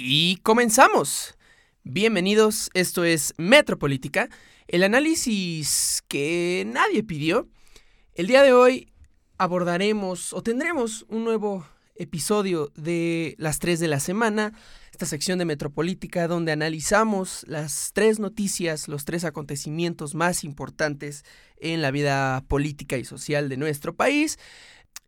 Y comenzamos. Bienvenidos, esto es Metropolítica, el análisis que nadie pidió. El día de hoy abordaremos o tendremos un nuevo episodio de las 3 de la semana, esta sección de Metropolítica donde analizamos las tres noticias, los tres acontecimientos más importantes en la vida política y social de nuestro país.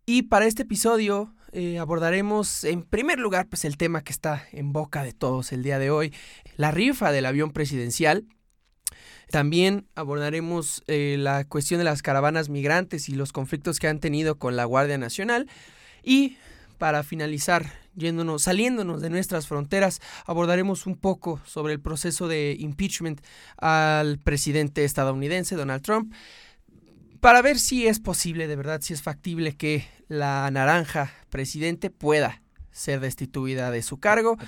Y para este episodio eh, abordaremos en primer lugar pues el tema que está en boca de todos el día de hoy, la rifa del avión presidencial. También abordaremos eh, la cuestión de las caravanas migrantes y los conflictos que han tenido con la Guardia Nacional. Y para finalizar, yéndonos, saliéndonos de nuestras fronteras, abordaremos un poco sobre el proceso de impeachment al presidente estadounidense Donald Trump para ver si es posible, de verdad, si es factible que la naranja presidente pueda ser destituida de su cargo.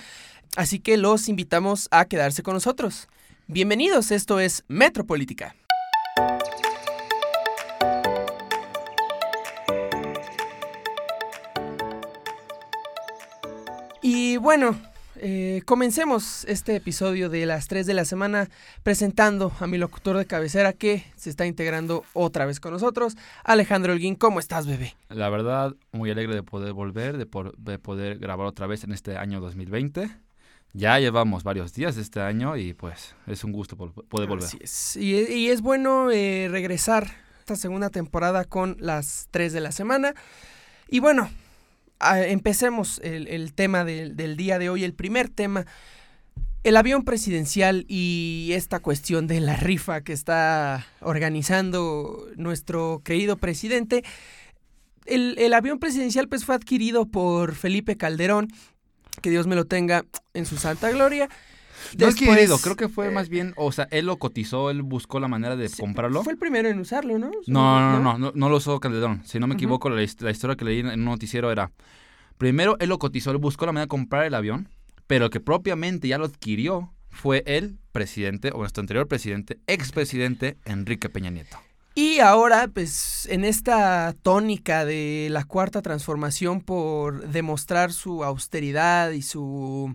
Así que los invitamos a quedarse con nosotros. Bienvenidos, esto es Metropolítica. Y bueno, eh, comencemos este episodio de las 3 de la semana presentando a mi locutor de cabecera que se está integrando otra vez con nosotros. Alejandro Holguín, ¿cómo estás, bebé? La verdad, muy alegre de poder volver, de, de poder grabar otra vez en este año 2020. Ya llevamos varios días de este año y pues es un gusto poder volver. Así es. Y, es bueno eh, regresar esta segunda temporada con las 3 de la semana. Y bueno, empecemos el, tema del, día de hoy. El primer tema, el avión presidencial y esta cuestión de la rifa que está organizando nuestro querido presidente. El, avión presidencial pues fue adquirido por Felipe Calderón, que Dios me lo tenga en su santa gloria. No adquirido, creo que fue más bien, o sea, él lo cotizó, él buscó la manera de comprarlo. Fue el primero en usarlo, ¿no? No, no, no, no, no, lo usó Calderón. Si no me equivoco, la, historia que leí en un noticiero era, primero él lo cotizó, él buscó la manera de comprar el avión, pero que propiamente ya lo adquirió fue el presidente, o nuestro anterior presidente, expresidente Enrique Peña Nieto. Y ahora, pues, en esta tónica de la cuarta transformación por demostrar su austeridad y su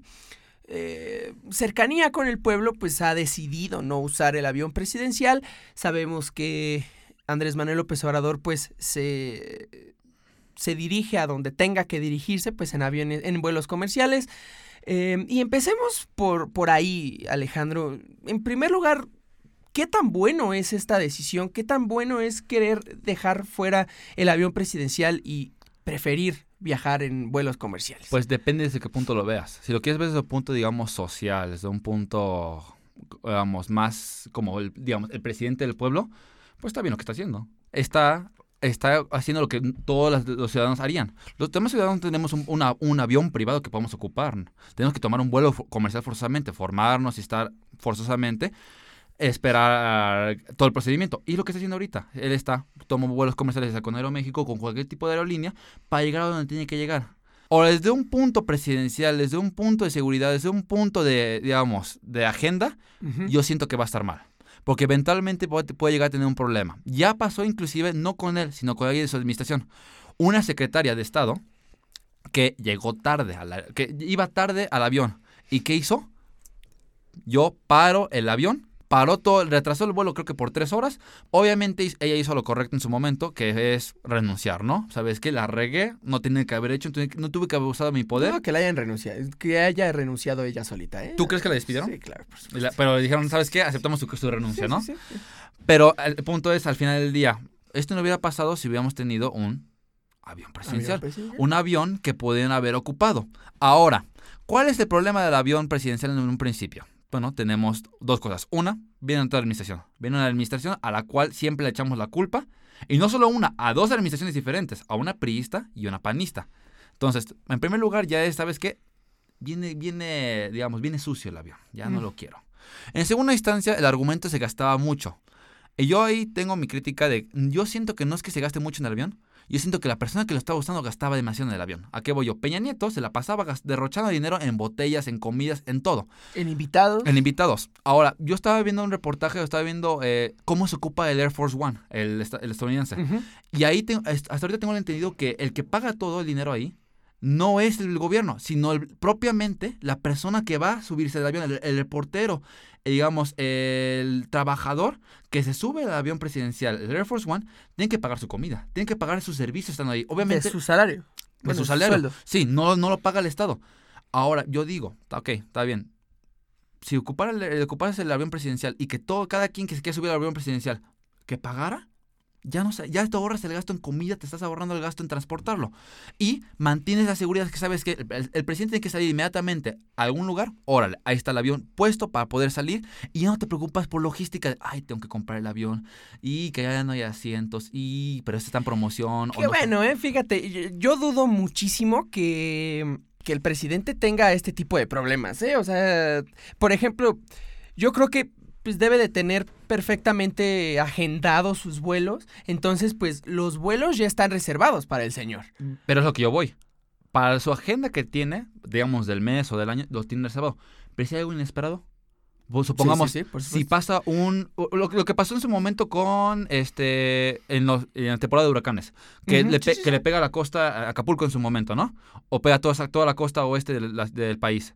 eh, cercanía con el pueblo, pues ha decidido no usar el avión presidencial. Sabemos que Andrés Manuel López Obrador, pues, se, se dirige a donde tenga que dirigirse, pues, en aviones, en vuelos comerciales. Eh, y empecemos por, por ahí, Alejandro. En primer lugar, ¿qué tan bueno es esta decisión? ¿Qué tan bueno es querer dejar fuera el avión presidencial y preferir viajar en vuelos comerciales? Pues depende desde qué punto lo veas. Si lo quieres ver desde un punto, digamos, social, desde un punto, digamos, más como el, digamos, el presidente del pueblo, pues está bien lo que está haciendo. Está, está haciendo lo que todos los ciudadanos harían. Los demás ciudadanos tenemos un, un avión privado que podemos ocupar. Tenemos que tomar un vuelo comercial forzosamente, formarnos y estar forzosamente esperar todo el procedimiento. Y lo que está haciendo ahorita, él está, toma vuelos comerciales con Aeroméxico, con cualquier tipo de aerolínea, para llegar a donde tiene que llegar. O desde un punto presidencial, desde un punto de seguridad, desde un punto de, digamos, de agenda, yo siento que va a estar mal. Porque eventualmente puede, llegar a tener un problema. Ya pasó inclusive no con él, sino con alguien de su administración. Una secretaria de Estado que llegó tarde, que iba tarde al avión. ¿Y qué hizo? Yo paro el avión paró todo, retrasó el vuelo creo que por tres horas. Obviamente ella hizo lo correcto en su momento, que es renunciar, ¿no? ¿Sabes qué? La regué, no tiene que haber hecho, no tuve que haber usado mi poder. No, que la hayan renunciado, que haya renunciado ella solita, ¿eh? ¿Tú crees que la despidieron? Sí, claro. pero le dijeron, ¿sabes qué? Aceptamos su, su renuncia, ¿no? Sí, pero el punto es, al final del día, esto no hubiera pasado si hubiéramos tenido un avión presidencial. Un avión que podían haber ocupado. Ahora, ¿cuál es el problema del avión presidencial en un principio? Bueno, tenemos dos cosas. Una, viene otra administración. Viene una administración a la cual siempre le echamos la culpa. Y no solo una, a dos administraciones diferentes, a una priista y una panista. Entonces, en primer lugar, ya es, ¿sabes qué? Viene, viene, digamos, viene sucio el avión. Ya no mm. lo quiero. En segunda instancia, el argumento se gastaba mucho. Y yo ahí tengo mi crítica de, yo siento que no es que se gaste mucho en el avión, yo siento que la persona que lo estaba usando gastaba demasiado en el avión. ¿A qué voy yo? Peña Nieto se la pasaba derrochando dinero en botellas, en comidas, en todo. ¿En invitados? En invitados. Ahora, yo estaba viendo un reportaje, estaba viendo eh, cómo se ocupa el Air Force One, el, estadounidense. Y ahí, hasta ahorita tengo entendido que el que paga todo el dinero ahí no es el gobierno, sino el- propiamente la persona que va a subirse del avión, el, el reportero, eh, digamos, el trabajador que se sube al avión presidencial, el Air Force One, tiene que pagar su comida, tiene que pagar sus servicios estando ahí. Obviamente, de su salario. de Bueno, su salario. sueldo. Sí, no, no lo paga el Estado. Ahora, yo digo, ok, está bien. Si ocupara el, el- ocuparas el avión presidencial y que todo, cada quien que se quiera subir al avión presidencial, que pagara, ya no sé, ya te ahorras el gasto en comida, te estás ahorrando el gasto en transportarlo. Y mantienes la seguridad que sabes que el, presidente tiene que salir inmediatamente a algún lugar, órale, ahí está el avión puesto para poder salir y ya no te preocupas por logística, de, ay, tengo que comprar el avión y que ya no hay asientos y, pero este está en promoción. o Qué no bueno, ¿eh? Fíjate, yo, yo dudo muchísimo que, que el presidente tenga este tipo de problemas, ¿eh? O sea, por ejemplo, yo creo que pues, debe de tener perfectamente agendados sus vuelos. Entonces, pues, los vuelos ya están reservados para el señor. Pero es lo que yo voy. Para su agenda que tiene, digamos, del mes o del año, lo tiene reservado. Pero si hay algo inesperado, pues, supongamos, Sí, sí, sí, por si pasa un... Lo, lo que pasó en su momento con, este, en, los, en la temporada de huracanes, que, le, pe- que le pega a la costa, a Acapulco en su momento, ¿no? O pega toda, toda la costa oeste del, la- del país.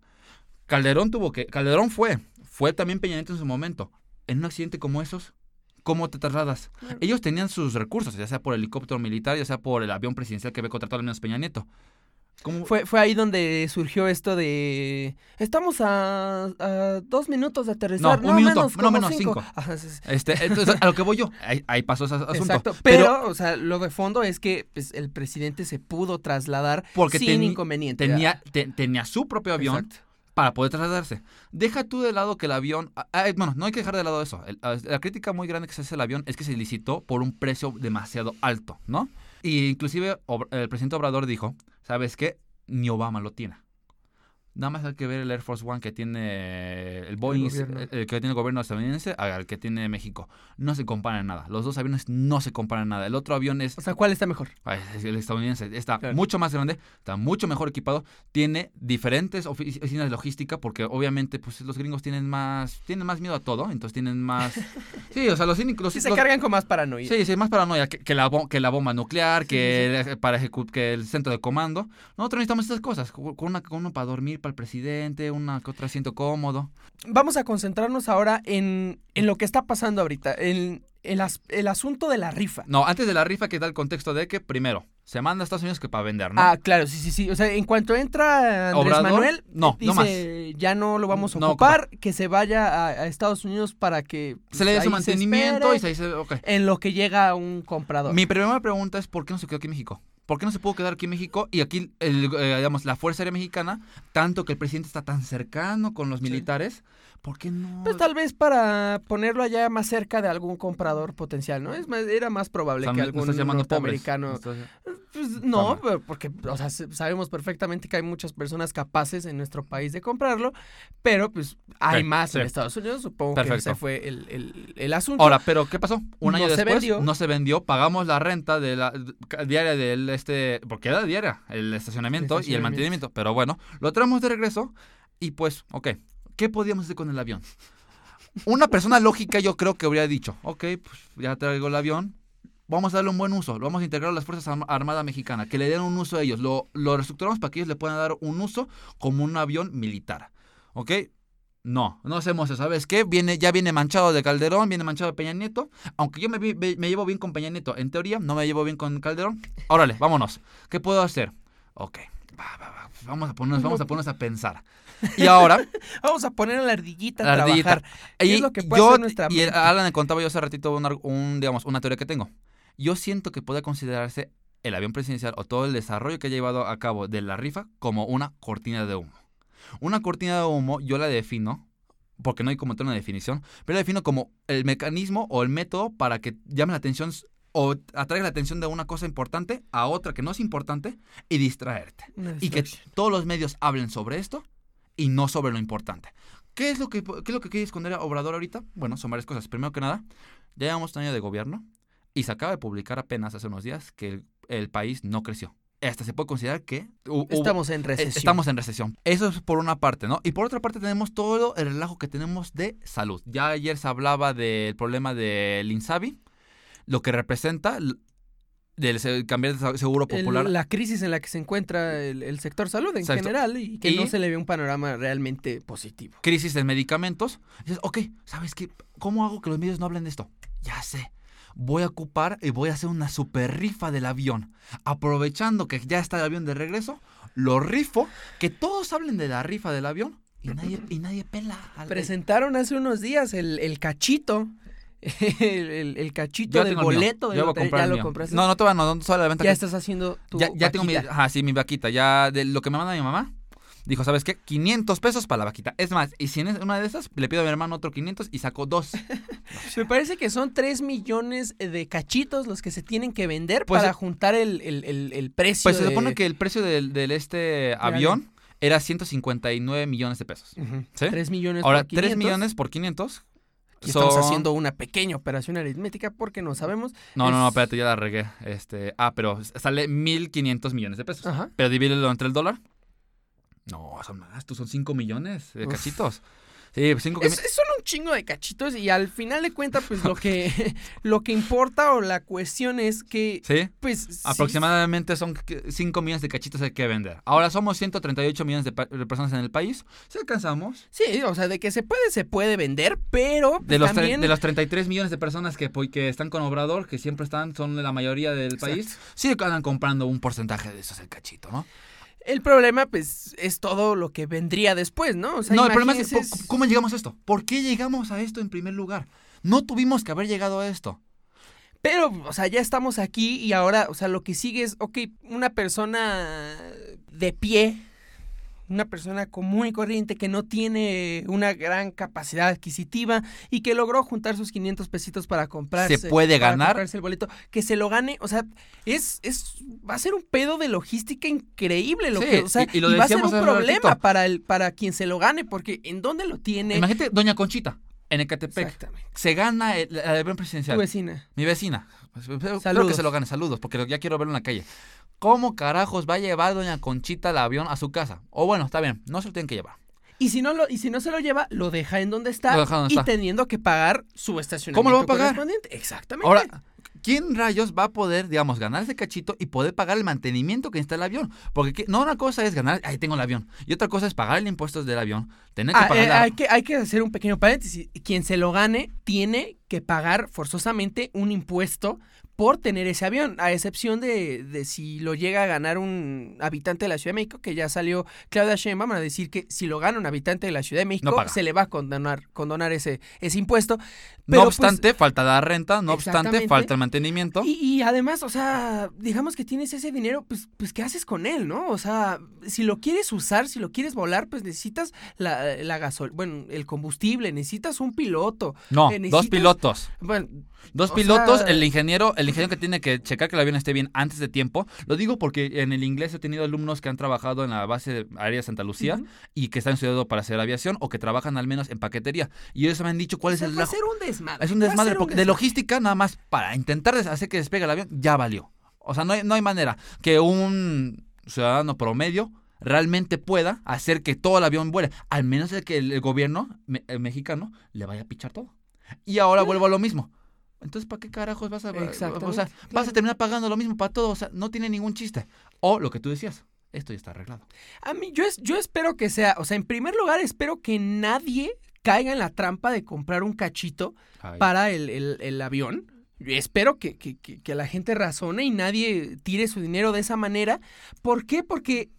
Calderón tuvo que... Calderón fue. Fue también Peña Nieto en su momento. En un accidente como esos, ¿cómo te trasladas? Claro. Ellos tenían sus recursos, ya sea por helicóptero militar, ya sea por el avión presidencial que había contratado al menos Peña Nieto. ¿Cómo? Fue, fue ahí donde surgió esto de... Estamos a, a dos minutos de aterrizar. No, un minuto, menos, no, menos cinco. Ajá, sí, sí. Este, entonces, a lo que voy yo, ahí, ahí pasó ese asunto. Exacto, pero, o sea, lo de fondo es que pues, el presidente se pudo trasladar Porque sin inconveniente. tenía, te- tenía su propio avión Exacto. Para poder trasladarse. Deja tú de lado que el avión... ah, ah, bueno, no hay que dejar de lado eso. El- ah, la crítica muy grande que se hace al avión es que se licitó por un precio demasiado alto, ¿no? Y inclusive el presidente Obrador dijo, ¿sabes qué? Ni Obama lo tiene. Nada más hay que ver el Air Force One que tiene el Boeing, gobierno. el, el que tiene el gobierno estadounidense al que tiene México. No se comparan nada. Los dos aviones no se comparan nada. El otro avión es O sea, ¿cuál está mejor? Es El estadounidense está Claro. mucho más grande, está mucho mejor equipado, tiene diferentes ofi- oficinas de logística porque obviamente pues los gringos tienen más tienen más miedo a todo, entonces tienen más Sí, o sea, los cínicos los, Sí, se los- cargan con más paranoia. Sí, sí, más paranoia que, que la, que la bomba nuclear, que, el- para que el centro de comando. Nosotros necesitamos estas cosas, con una con uno para dormir para el presidente, una que otro asiento cómodo. Vamos a concentrarnos ahora en, en lo que está pasando ahorita, en el, as- el asunto de la rifa. No, antes de la rifa que da el contexto de que primero se manda a Estados Unidos que para vender, ¿no? Ah, claro, sí, sí, sí. O sea, en cuanto entra Andrés Obrador, Manuel, no, dice, no ya no lo vamos a No ocupar, que se vaya a, a Estados Unidos para que se le dé pues, su mantenimiento espere y se dice, ok. en lo que llega un comprador. Mi primera pregunta es ¿por qué no se quedó aquí en México? ¿Por qué no se pudo quedar aquí en México? Y aquí, el, eh, digamos, la Fuerza Aérea Mexicana, tanto que el presidente está tan cercano con los Sí. ¿Por qué no? Pues tal vez para ponerlo allá más cerca de algún comprador potencial, ¿no? Es más, era más probable O sea, que algún pobres. norteamericano. Pues, no, porque, o sea, se- sabemos perfectamente que hay muchas personas capaces en nuestro país de comprarlo, pero pues hay más en. Estados Unidos, supongo que ese fue el, el- el asunto. Ahora, pero ¿qué pasó? Un No año se después vendió. no se vendió, pagamos la renta de la diaria del este, porque era diaria, el estacionamiento, y el estacionamiento. mantenimiento, pero bueno, lo traemos de regreso y pues, ok, ¿qué podíamos hacer con el avión? Una persona lógica yo creo que habría dicho, ok, pues ya traigo el avión, vamos a darle un buen uso, lo vamos a integrar a las Fuerzas Arm- Armadas Mexicanas, que le den un uso a ellos, lo, lo reestructuramos para que ellos le puedan dar un uso como un avión militar, ¿ok? No, no hacemos eso, ¿sabes qué? Viene, ya viene manchado de Calderón, viene manchado de Peña Nieto, aunque yo me- me llevo bien con Peña Nieto, en teoría no me llevo bien con Calderón, órale, vámonos, ¿qué puedo hacer? Ok, va, va, va, vamos a ponernos, vamos a ponernos a pensar. Y ahora, Vamos a poner a la ardillita La a ardillita. trabajar. ¿Qué Y es lo que puede yo, hacer nuestra y mente? Alan le contaba yo hace ratito un, digamos, una teoría que tengo. Yo siento que puede considerarse el avión presidencial o todo el desarrollo que ha llevado a cabo de la rifa como una cortina de humo. Una cortina de humo yo la defino, porque no hay como tal una definición, pero la defino como el mecanismo o el método para que llame la atención o atraiga la atención de una cosa importante a otra que no es importante y distraerte y que todos los medios hablen sobre esto y no sobre lo importante. ¿Qué es lo que, qué es lo que quiere esconder Obrador ahorita? Bueno, son varias cosas. Primero que nada, ya llevamos un año de gobierno y se acaba de publicar apenas hace unos días que el, el país no creció. Hasta se puede considerar que Estamos en recesión. Estamos en recesión. Eso es por una parte, ¿no? Y por otra parte tenemos todo el relajo que tenemos de salud. Ya ayer se hablaba del problema del INSABI, lo que representa del cambiar de seguro popular. la crisis en la que se encuentra el, el sector salud en Exacto. general y que Y- no se le ve un panorama realmente positivo. crisis en medicamentos. Dices, ok, ¿sabes qué? ¿Cómo hago que los medios no hablen de esto? Ya sé. Voy a ocupar y voy a hacer una super rifa del avión. Aprovechando que ya está el avión de regreso, lo rifo, que todos hablen de la rifa del avión y nadie, y nadie pela. al- Presentaron hace unos días el, el cachito, el, el- el cachito Yo del boleto de Yo voy a lotería. comprar ¿Ya lo compraste? No, no te va, no, no, solo la venta ya que- estás haciendo tu ya, ya tengo mi, vaquita. ajá, sí, mi vaquita. Ya de lo que me manda mi mamá, dijo, ¿sabes qué? 500 pesos para la vaquita. Es más, y si en una de esas, le pido a mi hermano otro 500 y saco dos. Me parece que son 3 millones de cachitos los que se tienen que vender Pues, para juntar el, el- el- el precio. Pues se supone que el precio del, del este avión era 159 millones de pesos. Ujú, ¿Sí? 3 millones Ahora, por 500. 3 millones por 500. Aquí estamos haciendo una pequeña operación aritmética porque no sabemos. No, no, no, es- espérate, ya la regué. Este, ah, pero sale 1.500 millones de pesos. Ajá. Pero divídelo entre el dólar. No, son más, tú son 5 millones de Uf. cachitos. Sí, 5 Es, es solo un chingo de cachitos y al final de cuentas, pues lo que, lo que importa o la cuestión es que, Sí. pues... sí- Aproximadamente son 5 millones de cachitos hay que vender. Ahora somos 138 millones de, personas en el país. Si alcanzamos. Sí, o sea, de que se puede, se puede vender, pero pues, De los, también... de los 33 millones de personas que, pues, que están con Obrador, que siempre están, son la mayoría del Exacto. país, sí andan comprando un porcentaje de esos el cachito, ¿no? El problema, pues, es todo lo que vendría después, ¿no? O sea, no, el problema es, ¿cómo- ¿cómo llegamos a esto? ¿Por qué llegamos a esto en primer lugar? No tuvimos que haber llegado a esto. Pero, o sea, ya estamos aquí y ahora, o sea, lo que sigue es, ok, una persona de pie, una persona común y corriente que no tiene una gran capacidad adquisitiva y que logró juntar sus 500 pesitos para comprarse. ¿Se puede ganar? comprarse el boleto, que se lo gane, o sea, es, es, va a ser un pedo de logística increíble, lo Sí, que, o sea, y- y lo va a ser un problema ratito. para el, para quien se lo gane, porque ¿en dónde lo tiene? Imagínate, Doña Conchita, en Ecatepec, Exactamente. se gana el, el avión Tu presidencial. vecina. Mi vecina. Pues, Espero que Saludos. se lo gane, saludos, porque ya quiero verlo en la calle. ¿Cómo carajos va a llevar Doña Conchita el avión a su casa? O bueno, está bien, no se lo tienen que llevar. Y si no lo, y si no se lo lleva, lo deja en donde está, Lo deja donde y está. teniendo que pagar su estacionamiento ¿Cómo lo va a pagar? correspondiente. Exactamente. Ahora, ¿quién rayos va a poder, digamos, ganar ese cachito y poder pagar el mantenimiento que necesita el avión? Porque ¿qué? no una cosa es ganar, ahí tengo el avión, y otra cosa es pagar el impuesto del avión, tener que Ah, pagar eh, la- hay, que, hay que hacer un pequeño paréntesis. Quien se lo gane tiene que pagar forzosamente un impuesto por tener ese avión, a excepción de, de si lo llega a ganar un habitante de la Ciudad de México, que ya salió Claudia Sheinbaum a decir que si lo gana un habitante de la Ciudad de México, se le va a condonar, condonar ese, ese impuesto. No pues, obstante, falta la renta, no obstante, falta el mantenimiento. Y, y además, o sea, digamos que tienes ese dinero, pues, pues, ¿qué haces con él, no? O sea, si lo quieres usar, si lo quieres volar, pues necesitas la, la gasol, bueno, el combustible, necesitas un piloto. No, eh, dos pilotos. Bueno, Dos O pilotos, sea- el ingeniero, el ingeniero que tiene que checar que el avión esté bien antes de tiempo. Lo digo porque en el inglés he tenido alumnos que han trabajado en la base aérea de Santa Lucía y que están estudiando para hacer aviación o que trabajan al menos en paquetería. Y ellos me han dicho cuál o es el va a lajo- ser un desmadre. Es un desmadre un porque de logística nada más para intentar hacer que despegue el avión ya valió. O sea, no hay, no hay manera que un ciudadano promedio realmente pueda hacer que todo el avión vuele, al menos el que el, el gobierno me- el mexicano le vaya a pichar todo. Y ahora vuelvo a lo mismo. Entonces, ¿para qué carajos vas a, o sea, vas a terminar pagando lo mismo para todo? O sea, no tiene ningún chiste. O lo que tú decías, esto ya está arreglado. A mí, yo, es- yo espero que sea, o sea, en primer lugar, espero que nadie caiga en la trampa de comprar un cachito Ay. para el, el- el avión. Espero que, que- que- que la gente razone y nadie tire su dinero de esa manera. ¿Por qué? Porque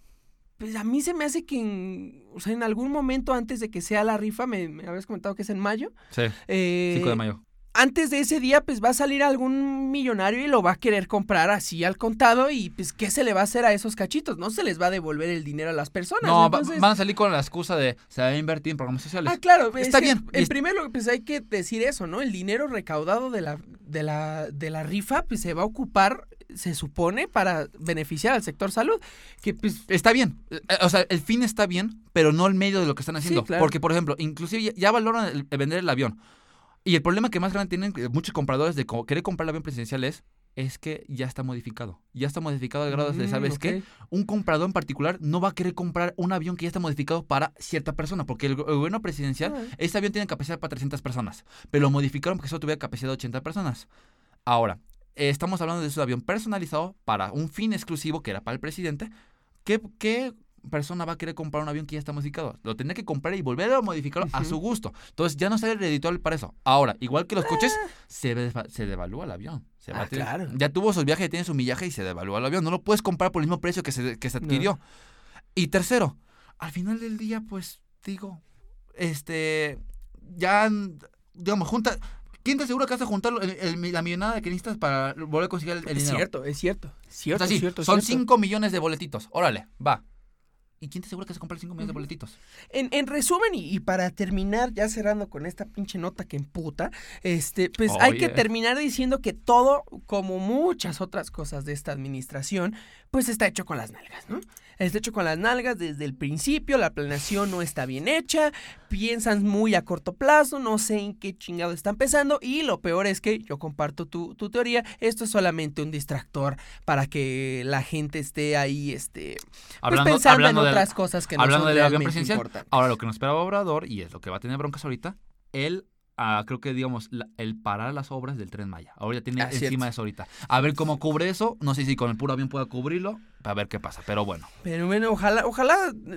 pues, a mí se me hace que en, o sea, en algún momento antes de que sea la rifa, me, me habías comentado que es en mayo. Sí, eh, 5 de mayo. Antes de ese día, pues va a salir algún millonario y lo va a querer comprar así al contado. Y pues, ¿qué se le va a hacer a esos cachitos? No se les va a devolver el dinero a las personas. No, entonces- van a salir con la excusa de se va a invertir en programas sociales. Ah, claro, es Está bien, En primer lugar, pues hay que decir eso, ¿no? El dinero recaudado de la, de la, de la rifa, pues se va a ocupar, se supone, para beneficiar al sector salud. Que pues. Está bien, eh, o sea, el fin está bien, pero no el medio de lo que están haciendo. Sí, claro. Porque, por ejemplo, inclusive ya, ya valoran el, el vender el avión. Y el problema que más grande tienen eh, muchos compradores de querer comprar el avión presidencial es, es que ya está modificado. Ya está modificado al grado de, mm, ¿sabes ok. qué? Un comprador en particular no va a querer comprar un avión que ya está modificado para cierta persona, porque el, go- el gobierno presidencial, este avión tiene capacidad para 300 personas, pero lo modificaron porque solo tuviera capacidad de 80 personas. Ahora, eh, estamos hablando de un avión personalizado para un fin exclusivo que era para el presidente. ¿Qué, qué persona va a querer comprar un avión que ya está modificado? Lo tendría que comprar y volver a modificarlo a su gusto. Entonces ya no sale redituable para eso. Ahora, igual que los coches, Ah. se, deva- se devalúa el avión. Se va Ah, a claro. Ya tuvo sus viajes, tiene su millaje y se devalúa el avión. No lo puedes comprar por el mismo precio que se, que se No. adquirió. Y tercero, al final del día, pues, digo, este, ya, digamos, junta, ¿quién te asegura que vas a juntar el- el- la millonada que necesitas para volver a conseguir el, el Es dinero? cierto, es cierto. O Cierto, sea, sí, cierto, son cierto. 5 millones de boletitos. Órale, va. ¿Y quién te asegura que vas a comprar 5 millones de boletitos? En, en resumen, y, y para terminar, ya cerrando con esta pinche nota que emputa, este, pues hay que terminar diciendo que todo, como muchas otras cosas de esta administración, pues está hecho con las nalgas, ¿no? Está hecho con las nalgas desde el principio, la planeación no está bien hecha, piensan muy a corto plazo, no sé en qué chingado están pensando, y lo peor es que yo comparto tu, tu teoría, esto es solamente un distractor para que la gente esté ahí, este, pues pensando en del- otras cosas que no hablando son avión realmente presidencial, importantes. Ahora, lo que nos esperaba Obrador, y es lo que va a tener broncas ahorita, él, ah, creo que, digamos, la- el parar las obras del Tren Maya. Ahora ya tiene Ah, encima cierto. de eso ahorita. A ver cómo cubre eso. No sé si con el puro avión pueda cubrirlo. A ver qué pasa. Pero bueno. Pero bueno, ojalá, ojalá,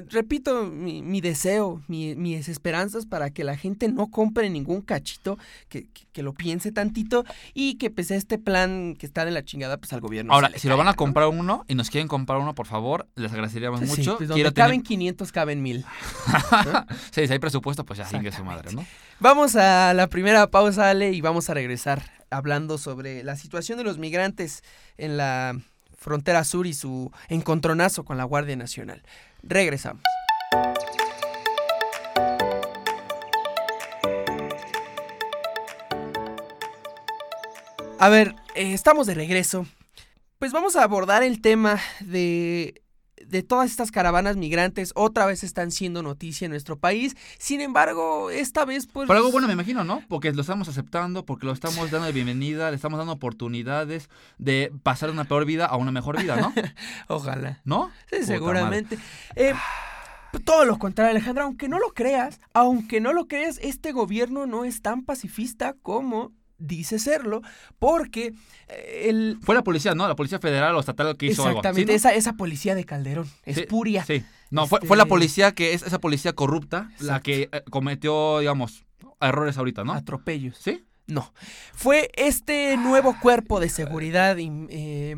repito, mi, mi deseo, mi- mis esperanzas para que la gente no compre ningún cachito, que, que, que lo piense tantito y que pues este plan que está de la chingada, pues al gobierno. Ahora, si lo van a comprar uno y nos quieren comprar uno, por favor, les agradeceríamos Sí, mucho. pues donde Quiero caben tener... 500, caben 1000. sí, si hay presupuesto, pues ya sigue su madre, ¿no? Vamos a la primera pausa, Ale, y vamos a regresar hablando sobre la situación de los migrantes en la frontera sur y su encontronazo con la Guardia Nacional. Regresamos. A ver, eh, estamos de regreso. Pues vamos a abordar el tema de, de todas estas caravanas migrantes. Otra vez están siendo noticia en nuestro país. Sin embargo, esta vez pues... Por algo bueno, me imagino, ¿no? Porque lo estamos aceptando, porque lo estamos dando de bienvenida, le estamos dando oportunidades de pasar de una peor vida a una mejor vida, ¿no? Ojalá. ¿No? Sí, Puta seguramente. Eh, todo lo contrario, Alejandra, aunque no lo creas, aunque no lo creas, este gobierno no es tan pacifista como dice serlo, porque eh, el... Fue la policía, ¿no? La policía federal o estatal que hizo algo. Exactamente, ¿Sí, no? esa, esa policía de Calderón, espuria. Sí. No, fue, fue la Este- policía que es esa policía corrupta la que eh, cometió, digamos, errores ahorita, ¿no? Atropellos. ¿Sí? No. Fue este nuevo cuerpo de seguridad eh,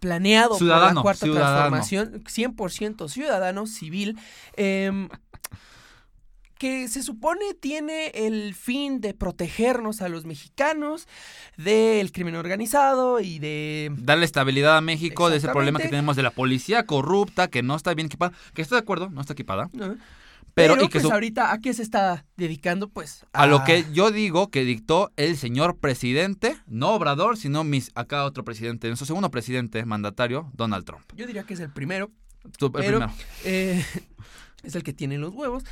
planeado por Ciudadano, la Cuarta ciudadano. Transformación, 100% ciudadano, civil, em, que se supone tiene el fin de protegernos a los mexicanos del crimen organizado y de... Darle estabilidad a México de ese problema que tenemos de la policía corrupta, que no está bien equipada, que estoy de acuerdo, no está equipada, ¿no? pero, Pero, y que pues su- ahorita, ¿a qué se está dedicando? Pues a lo que yo digo que dictó el señor presidente, no Obrador, sino mis, acá otro presidente, nuestro segundo presidente mandatario, Donald Trump. Yo diría que es el primero, el Pero- primero. Eh, es el que tiene los huevos.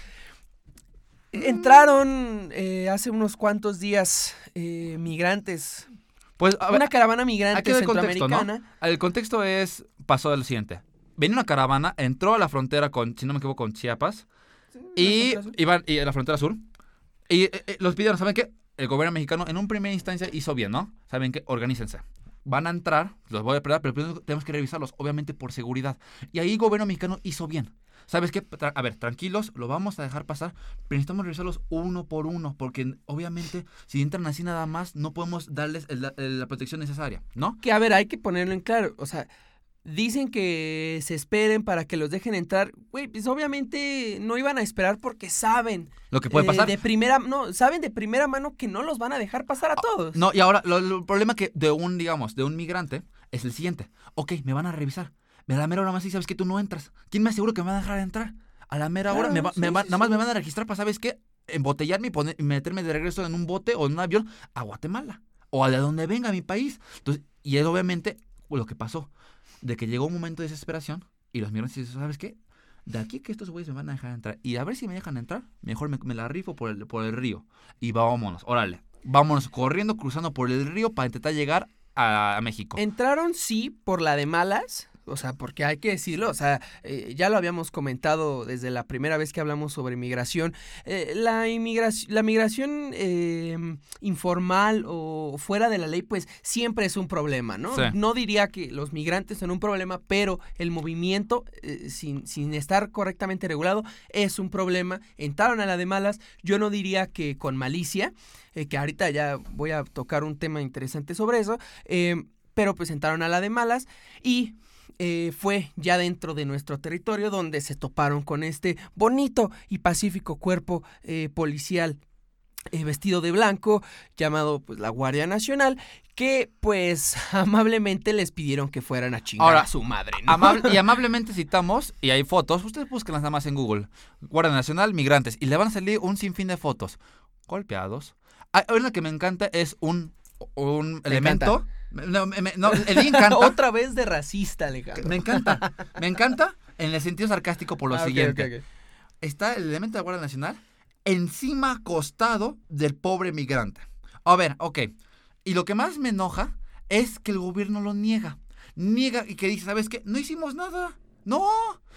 Entraron eh, hace unos cuantos días eh, migrantes, Pues, a ver, una caravana migrante aquí el contexto, ¿no? centroamericana. El contexto es, pasó de lo siguiente. Venía una caravana, entró a la frontera con, si no me equivoco, con Chiapas, y iban y a la frontera sur. Y eh, los pidieron, ¿saben qué? El gobierno mexicano en un primera instancia hizo bien, ¿no? ¿Saben qué? Organícense. Van a entrar, los voy a esperar, pero primero tenemos que revisarlos, obviamente por seguridad. Y ahí el gobierno mexicano hizo bien. ¿Sabes qué? A ver, tranquilos, lo vamos a dejar pasar, pero necesitamos revisarlos uno por uno, porque obviamente si entran así nada más, no podemos darles el- el- la protección necesaria, ¿no? Que a ver, hay que ponerlo en claro. O sea, dicen que se esperen para que los dejen entrar. Güey, pues obviamente no iban a esperar porque saben. Lo que puede eh, pasar. de primera, no, saben de primera mano que no los van a dejar pasar a todos. No, y ahora, lo- el problema que de un, digamos, de un migrante es el siguiente. Ok, me van a revisar. Me a la mera hora más y sabes que tú no entras. ¿Quién me asegura que me van a dejar entrar? A la mera hora, me va- sí, me va- sí, nada más me van a registrar para, ¿sabes qué? Embotellarme y, poner- y meterme de regreso en un bote o en un avión a Guatemala. O a de donde venga mi país. Entonces, y es obviamente lo que pasó. De que llegó un momento de desesperación y los migrantes dicen, ¿sabes qué? De aquí que estos güeyes me van a dejar entrar. Y a ver si me dejan entrar, mejor me, me la rifo por el, por el río. Y vámonos, órale. Vámonos corriendo, cruzando por el río para intentar llegar a, a México. Entraron, sí, por la de malas. O sea, porque hay que decirlo, o sea, eh, ya lo habíamos comentado desde la primera vez que hablamos sobre migración, eh, la, inmigración, la migración eh, informal o fuera de la ley, pues siempre es un problema, ¿no? Sí. No diría que los migrantes son un problema, pero el movimiento, eh, sin, sin estar correctamente regulado, es un problema. Entraron a la de malas, yo no diría que con malicia, que ahorita ya voy a tocar un tema interesante sobre eso, eh, pero pues entraron a la de malas y eh, fue ya dentro de nuestro territorio donde se toparon con este bonito y pacífico cuerpo eh, policial eh, vestido de blanco llamado pues la Guardia Nacional que pues amablemente les pidieron que fueran a chingar Ahora, a su madre. ¿no? Amable- y amablemente citamos, y hay fotos, ustedes búsquenlas nada más en Google, Guardia Nacional, migrantes, y le van a salir un sinfín de fotos. Golpeados. Hay una que me encanta es un, un Me elemento. No, me, no, encanta. Otra vez de racista, Alejandro. Me encanta. Me encanta en el sentido sarcástico por lo Ah, siguiente. Está el elemento de la Guardia Nacional encima acostado del pobre migrante. A ver, ok. Y lo que más me enoja es que el gobierno lo niega. Niega y que dice, ¿sabes qué? No hicimos nada. No.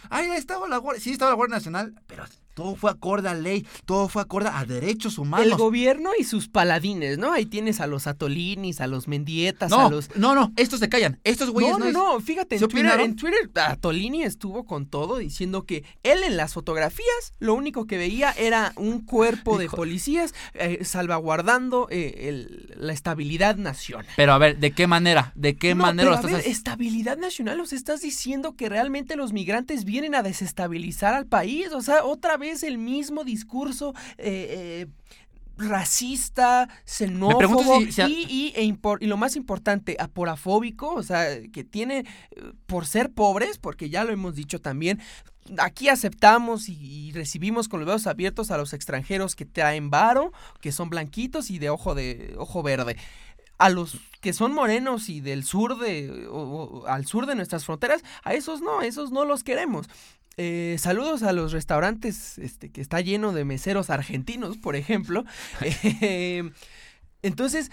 Ahí estaba la Guardia. Sí, estaba la Guardia Nacional, pero todo fue acorde a ley, todo fue acorde a derechos El humanos. gobierno y sus paladines, ¿no? Ahí tienes a los Atolinis, a los Mendietas, No, a los... no, no, estos se callan. Estos güeyes No, no, es- no, fíjate, en ¿Se Twitter, en Twitter Atolini estuvo con todo diciendo que él en las fotografías lo único que veía era un cuerpo de Hijo. policías eh, salvaguardando eh, el- la estabilidad nacional. Pero a ver, ¿de qué manera? ¿De qué No, manera pero lo a estás ver, haciendo? estabilidad nacional, o sea, estás diciendo que realmente los migrantes vienen a desestabilizar al país, o sea, otra vez el mismo discurso eh, eh, racista, xenófobo pregunto si- si a- y, y- e impor- y lo más importante, aporafóbico, o sea, que tiene, eh, por ser pobres, porque ya lo hemos dicho también, aquí aceptamos y, y recibimos con los brazos abiertos a los extranjeros que traen varo, que son blanquitos y de ojo de ojo verde a los que son morenos y del sur de o- o al sur de nuestras fronteras, a esos no, a esos no los queremos. Eh, saludos a los restaurantes este, que está lleno de meseros argentinos, por ejemplo. Eh, entonces,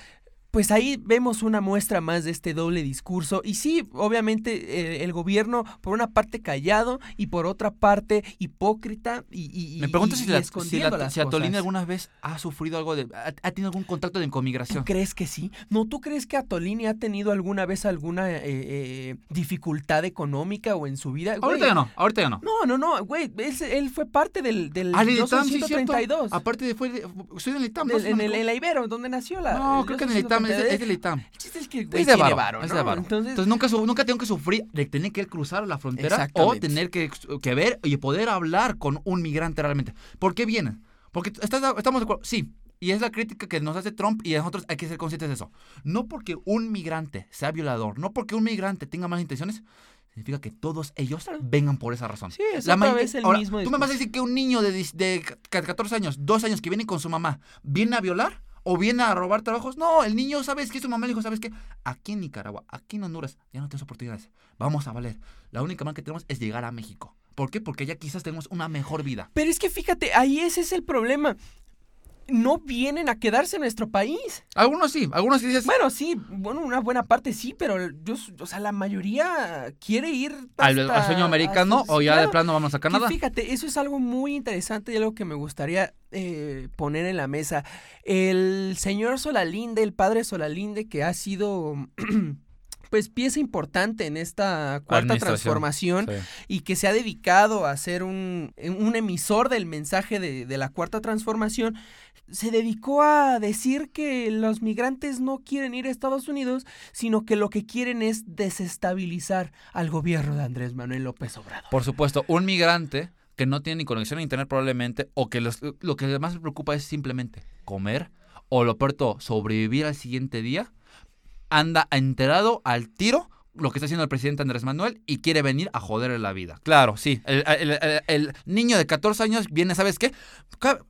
pues ahí vemos una muestra más de este doble discurso. Y sí, obviamente eh, el gobierno por una parte callado y por otra parte hipócrita y, y- Me pregunto y si, la, si, la, si Atolini alguna vez ha sufrido algo de... Ha, ha tenido algún contacto de- con ¿Tú crees que sí? No, ¿tú crees que Atolini ha tenido alguna vez alguna eh, eh, dificultad económica o en su vida? Güey, Ahorita ya no, ahorita ya no. No, no, no, güey, él, fue parte del, del Ah, el Yo Soy ITAM, sí, cierto. 132. Aparte de fue... de- Estoy en el ITAM, ¿no? del- no en, el, en la Ibero, donde nació la... No, creo que en Soy el ITAM, es, de- 132. es del ITAM. El chiste es que güey Es de varo, varo, es ¿no? de varo. Entonces, Entonces, nunca, nunca tengo que sufrir de tener que cruzar la frontera o tener que, que ver y poder hablar con un migrante realmente. ¿Por qué vienen? Porque estás- estamos de acuerdo, sí, y es la crítica que nos hace Trump y nosotros hay que ser conscientes de eso. No porque un migrante sea violador, no porque un migrante tenga malas intenciones, significa que todos ellos vengan por esa razón. Sí, es La otra vez el ahora, mismo ¿Tú me vas a discurso. decir que un niño de, de ca- 14 años, 2 años que viene con su mamá, viene a violar? ¿O viene a robar trabajos? No, el niño, ¿sabes qué? Su mamá le dijo, ¿sabes qué? Aquí en Nicaragua, aquí en Honduras, ya no tienes oportunidades. Vamos a valer. La única manera que tenemos es llegar a México. ¿Por qué? Porque allá quizás tenemos una mejor vida. Pero es que fíjate, ahí ese es el problema. No vienen a quedarse en nuestro país. Algunos sí, algunos sí dices... Bueno, sí, bueno, una buena parte sí, pero yo, o sea, la mayoría quiere ir al, hasta- al sueño americano hasta- o ya de plano vamos a Canadá. fíjate, eso es algo muy interesante y algo que me gustaría eh, poner en la mesa. El señor Solalinde, el padre Solalinde, que ha sido pues pieza importante en esta cuarta transformación Sí. y que se ha dedicado a ser un, un emisor del mensaje de, de la cuarta transformación, se dedicó a decir que los migrantes no quieren ir a Estados Unidos, sino que lo que quieren es desestabilizar al gobierno de Andrés Manuel López Obrador. Por supuesto, un migrante que no tiene ni conexión a internet probablemente, o que los- lo que más le preocupa es simplemente comer, o lo peor todo, sobrevivir al siguiente día, anda enterado al tiro lo que está haciendo el presidente Andrés Manuel y quiere venir a joderle la vida. Claro, sí. El, el- el- el niño de 14 años viene, ¿sabes qué?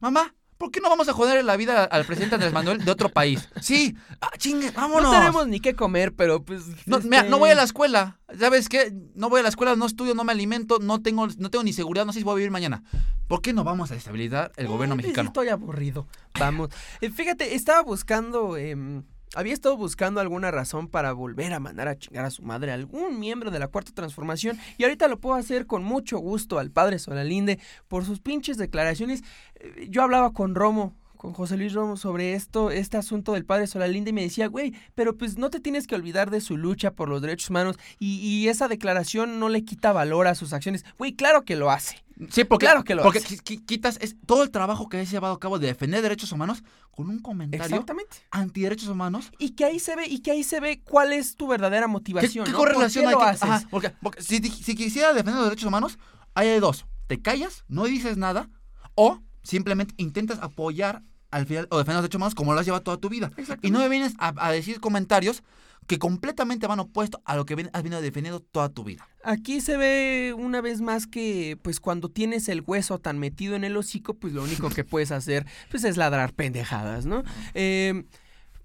Mamá, ¿por qué no vamos a joderle la vida al presidente Andrés Manuel de otro país? Sí, ah, chingue, vámonos. No tenemos ni qué comer, pero pues... No, este, mira, no voy a la escuela. ¿Sabes qué? No voy a la escuela, no estudio, no me alimento, no tengo, no tengo ni seguridad, no sé si voy a vivir mañana. ¿Por qué no vamos a estabilizar el gobierno Eh, mexicano? Estoy aburrido. Vamos. Eh, fíjate, estaba buscando em, había estado buscando alguna razón para volver a mandar a chingar a su madre a algún miembro de la Cuarta Transformación y ahorita lo puedo hacer con mucho gusto al padre Solalinde por sus pinches declaraciones. Eh, Yo hablaba con Romo con José Luis Romo sobre esto, este asunto del padre Solalinde y me decía, güey, pero pues no te tienes que olvidar de su lucha por los derechos humanos y, y esa declaración no le quita valor a sus acciones. Güey, claro que lo hace. Sí, porque, Claro que lo porque hace. quitas es, todo el trabajo que has llevado a cabo de defender derechos humanos con un comentario Exactamente. antiderechos humanos. Y que ahí se ve, y que ahí se ve cuál es tu verdadera ¿Qué, motivación. qué ¿no? correlación ¿Por qué hay? lo haces? Ajá, porque, porque si, si quisiera defender los derechos humanos, hay dos. Te callas, no dices nada, o simplemente intentas apoyar al final o defender los derechos humanos como lo has llevado toda tu vida. Y no me vienes a, a decir comentarios que completamente van opuestos a lo que has venido defendiendo toda tu vida. Aquí se ve una vez más que, pues, cuando tienes el hueso tan metido en el hocico, pues lo único que puedes hacer, pues, es ladrar pendejadas, ¿no? Eh,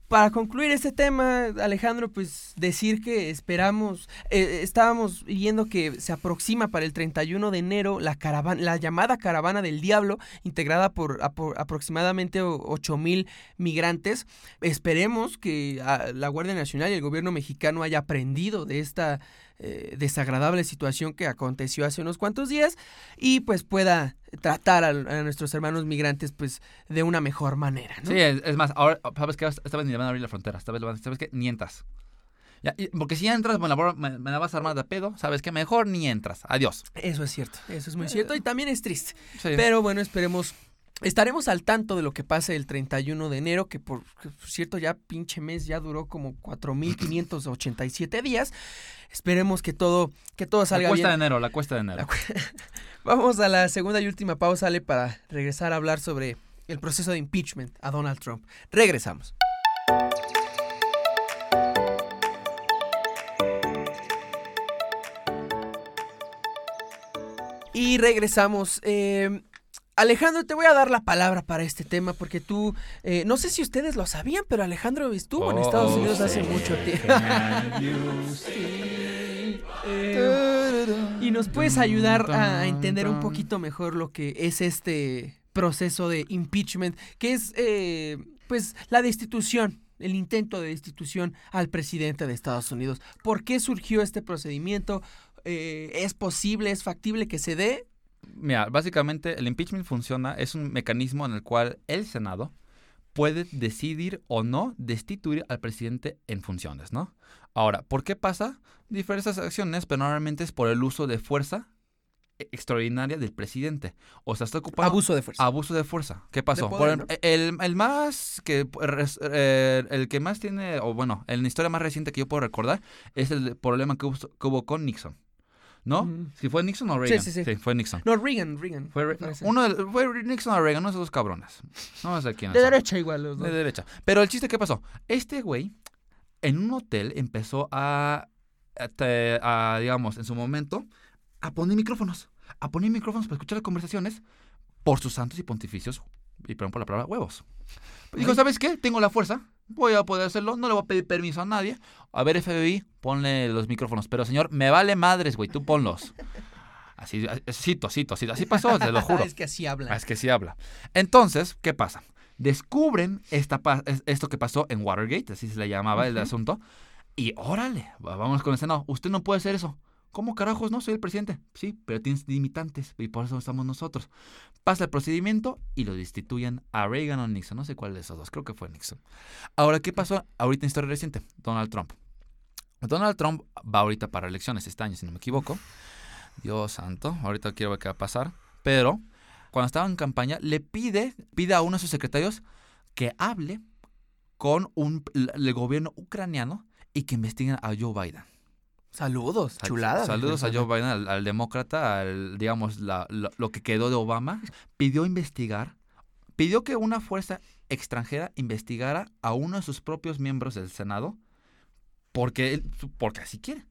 para concluir este tema, Alejandro, pues decir que esperamos, eh, estábamos viendo que se aproxima para el 31 de enero la caravana, la llamada caravana del diablo, integrada por, apro- aproximadamente 8 mil migrantes. Esperemos que ah, la Guardia Nacional y el gobierno mexicano haya aprendido de esta eh, desagradable situación que aconteció hace unos cuantos días y pues pueda tratar a, a nuestros hermanos migrantes pues de una mejor manera, ¿no? Sí, es, es más, ahora, ¿sabes qué? Esta vez ni le van a abrir la frontera, esta vez, ¿sabes qué? Ni entras. Ya, porque si entras, bueno, me, me la vas a armar de pedo, ¿sabes qué? Mejor ni entras. Adiós. Eso es cierto, eso es muy cierto y también es triste. Sí. Pero bueno, esperemos. Estaremos al tanto de lo que pase el 31 de enero, que por, que por cierto ya pinche mes ya duró como 4.587 días. Esperemos que todo, que todo la salga cuesta bien. de enero, la cuesta de enero. La cu- Vamos a la segunda y última pausa, Ale, para regresar a hablar sobre el proceso de impeachment a Donald Trump. Regresamos. Y regresamos. Eh, Alejandro, te voy a dar la palabra para este tema porque tú, eh, no sé si ustedes lo sabían, pero Alejandro estuvo en Estados Oh, Unidos hace mucho tiempo. Y nos puedes ayudar a entender un poquito mejor lo que es este proceso de impeachment, que es eh, pues la destitución, el intento de destitución al presidente de Estados Unidos. ¿Por qué surgió este procedimiento? Eh, ¿Es posible, es factible que se dé? Mira, básicamente el impeachment funciona, es un mecanismo en el cual el Senado puede decidir o no destituir al presidente en funciones, ¿no? Ahora, ¿por qué pasa? Diversas acciones, pero normalmente es por el uso de fuerza e- extraordinaria del presidente. O sea, está ocupando Abuso de fuerza. abuso de fuerza. ¿Qué pasó? poder, Por el, el- el más que eh, el que más tiene o bueno, en la historia más reciente que yo puedo recordar es el problema que hubo, que hubo con Nixon. ¿No? Si fue Nixon o Reagan. sí, sí. fue Nixon. No, Reagan, Reagan. Fue, uno de- Nixon o Reagan, de esos dos cabrones. No sé quién de derecha igual los dos. De derecha. Pero el chiste, ¿qué pasó? Este güey, en un hotel, empezó a, a digamos, en su momento, a poner micrófonos. A poner micrófonos para escuchar las conversaciones por sus santos y pontificios, y perdón por la palabra, huevos. Dijo. ¿sabes qué? Tengo la fuerza, voy a poder hacerlo, no le voy a pedir permiso a nadie. A ver, FBI, ponle los micrófonos. Pero, señor, me vale madres, güey, tú ponlos. Así, así, cito, cito, cito. Así pasó, te lo juro. es que así habla. Es que sí habla. Entonces, ¿qué pasa? Descubren esta esto que pasó en Watergate, así se le llamaba el asunto. Y órale, va- vamos con el Senado. Usted no puede hacer eso. ¿Cómo carajos no? Soy el presidente. Sí, pero tienes limitantes y por eso estamos nosotros. Pasa el procedimiento y lo destituyen a Reagan o Nixon. No sé cuál de esos dos. Creo que fue Nixon. Ahora, ¿qué pasó ahorita en historia reciente? Donald Trump. Donald Trump va ahorita para elecciones este año, si no me equivoco. Dios santo, ahorita quiero ver qué va a pasar. Pero cuando estaba en campaña, le pide, pide a uno de sus secretarios que hable con un, el gobierno ucraniano y que investiguen a Joe Biden. Saludos, Sal- chulada. Saludos a Joe Biden, al, al demócrata, al, digamos, la- lo, lo que quedó de Obama. Pidió investigar, pidió que una fuerza extranjera investigara a uno de sus propios miembros del Senado porque, él- porque así quiere.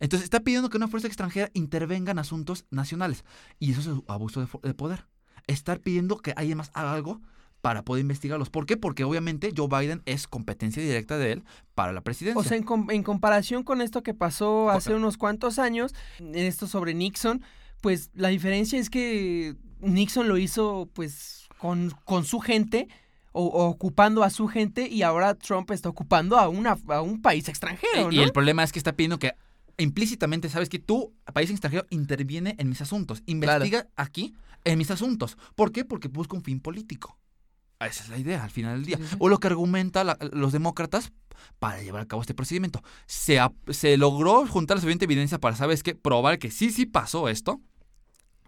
Entonces está pidiendo que una fuerza extranjera intervenga en asuntos nacionales. Y eso es abuso de poder. Estar pidiendo que alguien más haga algo para poder investigarlos. ¿Por qué? Porque obviamente Joe Biden es competencia directa de él para la presidencia. O sea, en, com- en comparación con esto que pasó hace unos cuantos años, en esto sobre Nixon, pues la diferencia es que Nixon lo hizo pues con, con su gente o, o ocupando a su gente y ahora Trump está ocupando a, una, a un país extranjero, Y ¿no? el problema es que está pidiendo que implícitamente sabes que tú, país extranjero, interviene en mis asuntos. Investiga aquí en mis asuntos. ¿Por qué? Porque busca un fin político. Esa es la idea al final del día. Sí, sí, sí. O lo que argumenta la- los demócratas para llevar a cabo este procedimiento. Se, se logró juntar la suficiente evidencia para, ¿sabes qué? Probar que sí, sí pasó esto.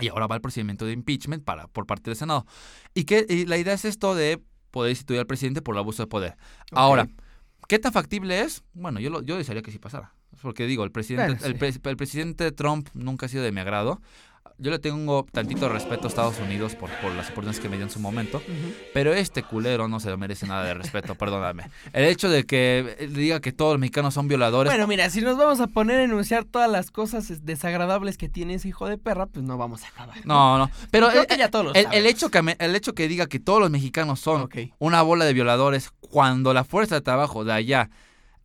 Y ahora va el procedimiento de impeachment para, por parte del Senado. Y que y la idea es esto de poder instituir al presidente por el abuso de poder. Ahora, ¿qué tan factible es? Bueno, yo, lo, yo desearía que sí pasara. Porque digo, el presidente, Bueno, el, sí. pre- el presidente Trump nunca ha sido de mi agrado. Yo le tengo tantito respeto a Estados Unidos por, por las oportunidades que me dio en su momento. Pero este culero no se lo merece nada de respeto, perdóname. El hecho de que eh, diga que todos los mexicanos son violadores. Bueno, mira, si nos vamos a poner a enunciar todas las cosas es- desagradables que tiene ese hijo de perra, pues no vamos a acabar. no, no. Pero Creo el, que ya todos lo el- el sabemos. hecho que, me- el hecho que diga que todos los mexicanos son una bola de violadores cuando la fuerza de trabajo de allá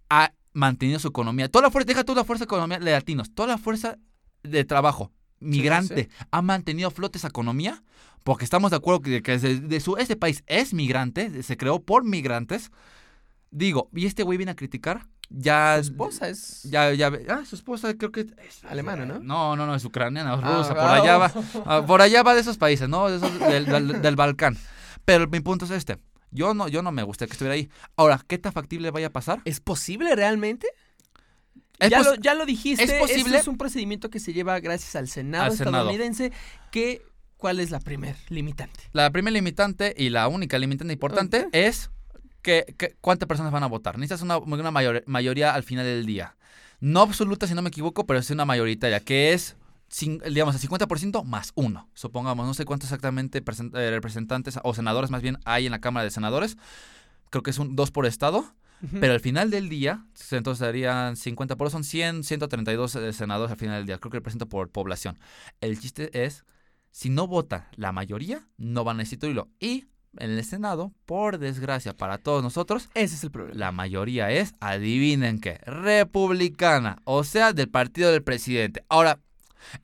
ha mantenido su economía. Toda la fuerza, deja toda la fuerza de economía de latinos, toda la fuerza de trabajo migrante ha mantenido a flote esa economía, porque estamos de acuerdo que, de su, ese país es migrante, se creó por migrantes. Digo, y este güey viene a criticar, ya... Su esposa es... Ya, ya, ah, su esposa creo que es Alemana, ¿no? No, no, no, es ucraniana, es Ah, rusa, por allá va, ah, por allá va de esos países, ¿no? De esos del, del- del Balcán. Pero mi punto es este. Yo no, yo no me gustaría que estuviera ahí. Ahora, ¿qué tan factible vaya a pasar? ¿Es posible realmente? Es ya, lo, ya lo dijiste, es esto posible- es un procedimiento que se lleva gracias al Senado Al Senado. estadounidense. Que, ¿Cuál es la primer limitante? La primera limitante y la única limitante importante es que, que- cuántas personas van a votar. Necesitas una, una mayor- mayoría al final del día. No absoluta, si no me equivoco, pero es una mayoritaria, que es, digamos, el 50% más uno. Supongamos, no sé cuántos exactamente eh, representantes o senadores más bien hay en la Cámara de Senadores. Creo que es un dos por estado. Pero al final del día, entonces serían 50 por son 100, 132 eh, senadores al final del día. Creo que representa por población. El chiste es, si no vota la mayoría, no van a instituirlo. Y en el Senado, por desgracia para todos nosotros, Ese es el problema. la mayoría es, adivinen qué, republicana, o sea, del partido del presidente. Ahora,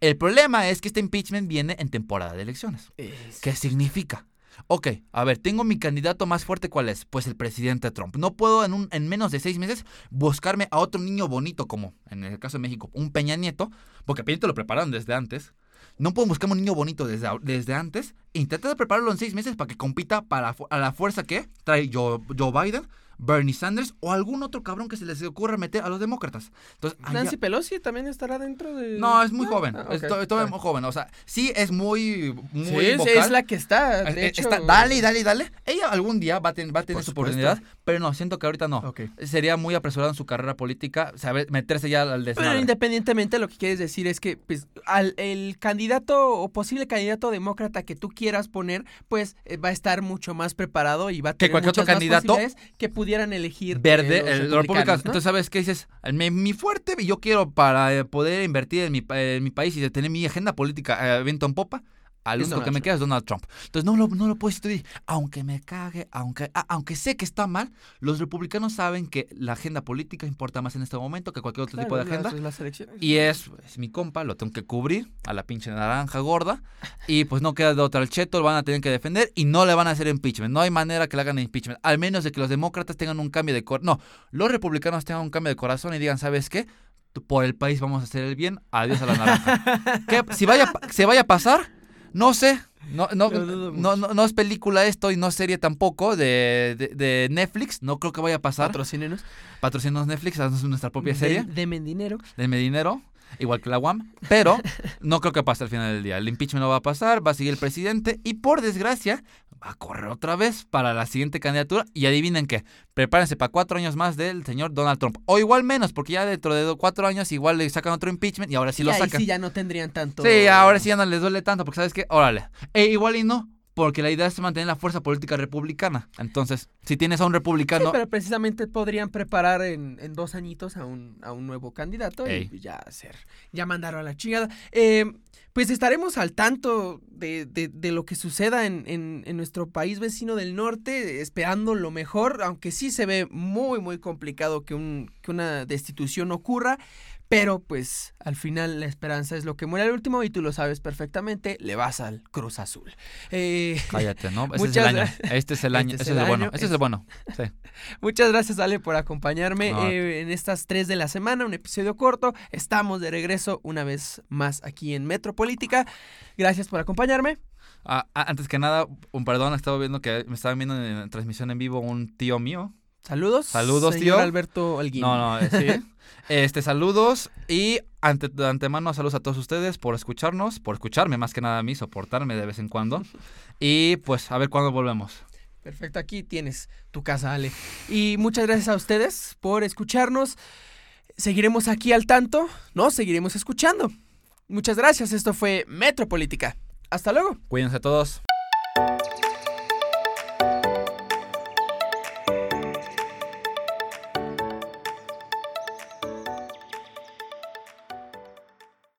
el problema es que este impeachment viene en temporada de elecciones. Es- ¿Qué significa? Ok, a ver, tengo mi candidato más fuerte, ¿cuál es? Pues el presidente Trump. No puedo en, un, en menos de seis meses buscarme a otro niño bonito, como en el caso de México, un Peña Nieto, porque Peña Nieto lo prepararon desde antes. No puedo buscarme un niño bonito desde, desde antes. Intenta de prepararlo en seis meses para que compita para, a la fuerza que trae Joe, Joe Biden, Bernie Sanders o algún otro cabrón que se les ocurra meter a los demócratas. Entonces, allá- Nancy Pelosi también estará dentro de... no, es muy Ah, joven. ah, es todavía muy joven. O sea, sí es muy, muy Sí, vocal. es la que está. De eh, hecho, está- dale, dale, dale. Ella algún día va a, ten- va a tener su oportunidad, pero no, siento que ahorita no. Sería muy apresurado en su carrera política, saber meterse ya al Pero desmadre. independientemente, lo que quieres decir es que pues, al, el candidato o posible candidato demócrata que tú quieras poner, pues eh, va a estar mucho más preparado y va a Que tener cualquier otro más candidato que pudieran elegir Verde, eh, los el republicanos, republicano. ¿no? Entonces, ¿sabes qué dices? Mi, mi fuerte, yo quiero para poder invertir en mi, en mi país y tener mi agenda política eh, viento en popa. Al único que me queda es Donald Trump. Entonces no lo, no lo puedo instituir. Aunque me cague, aunque, a- aunque sé que está mal, los republicanos saben que la agenda política importa más en este momento que cualquier otro Claro, tipo de agenda. las. Y es, es mi compa, lo tengo que cubrir a la pinche naranja gorda. Y pues no queda de otra. El cheto lo van a tener que defender y no le van a hacer impeachment. No hay manera que le hagan impeachment. Al menos de que los demócratas tengan un cambio de corazón. No, los republicanos tengan un cambio de corazón y digan, ¿sabes qué? Por el país vamos a hacer el bien. Adiós a la naranja. Si vaya, se vaya a pasar, no sé. No, no, no, no, es película esto y no es serie tampoco de, de, de Netflix. No creo que vaya a pasar. Patrocínenos. Patrocinos Netflix, haznos nuestra propia serie. De- Deme dinero. Denme dinero, igual que la UAM, pero no creo que pase al final del día. El impeachment no va a pasar, va a seguir el presidente y por desgracia va a correr otra vez para la siguiente candidatura y adivinen qué, prepárense para cuatro años más del señor Donald Trump. O igual menos, porque ya dentro de cuatro años igual le sacan otro impeachment y ahora sí lo ahí sacan. sí ya no tendrían tanto... Sí, ahora sí ya no les duele tanto, porque sabes qué, órale. E igual y no, porque la idea es mantener la fuerza política republicana. Entonces, si tienes a un Sí, republicano... pero precisamente podrían preparar en, en dos añitos a un, a un nuevo candidato Ey. y ya hacer, ya mandarlo a la chingada. Eh, pues estaremos al tanto de, de- de lo que suceda en, en- en nuestro país vecino del norte, esperando lo mejor, aunque sí se ve muy, muy complicado que, un, que una destitución ocurra. Pero pues al final la esperanza es lo que muere al último y tú lo sabes perfectamente, le vas al Cruz Azul. Eh, Cállate, ¿no? Este es el año. Este es el año. Este Este es el bueno. Este es el bueno. Sí. Muchas gracias Ale por acompañarme No. eh, en estas tres de la semana, un episodio corto. Estamos de regreso una vez más aquí en Metropolítica. Gracias por acompañarme. Ah, ah, antes que nada, un perdón, estaba viendo que me estaba viendo en transmisión en vivo un tío mío. Saludos. Saludos, señor tío. Alberto Holguín. No, no, eh, sí. Este, saludos y ante, de antemano saludos a todos ustedes por escucharnos, por escucharme más que nada a mí, soportarme de vez en cuando. Y pues a ver cuándo volvemos. Perfecto, aquí tienes tu casa, Ale. Y muchas gracias a ustedes por escucharnos. Seguiremos aquí al tanto, ¿no? Seguiremos escuchando. Muchas gracias, esto fue Metropolítica. Hasta luego. Cuídense todos.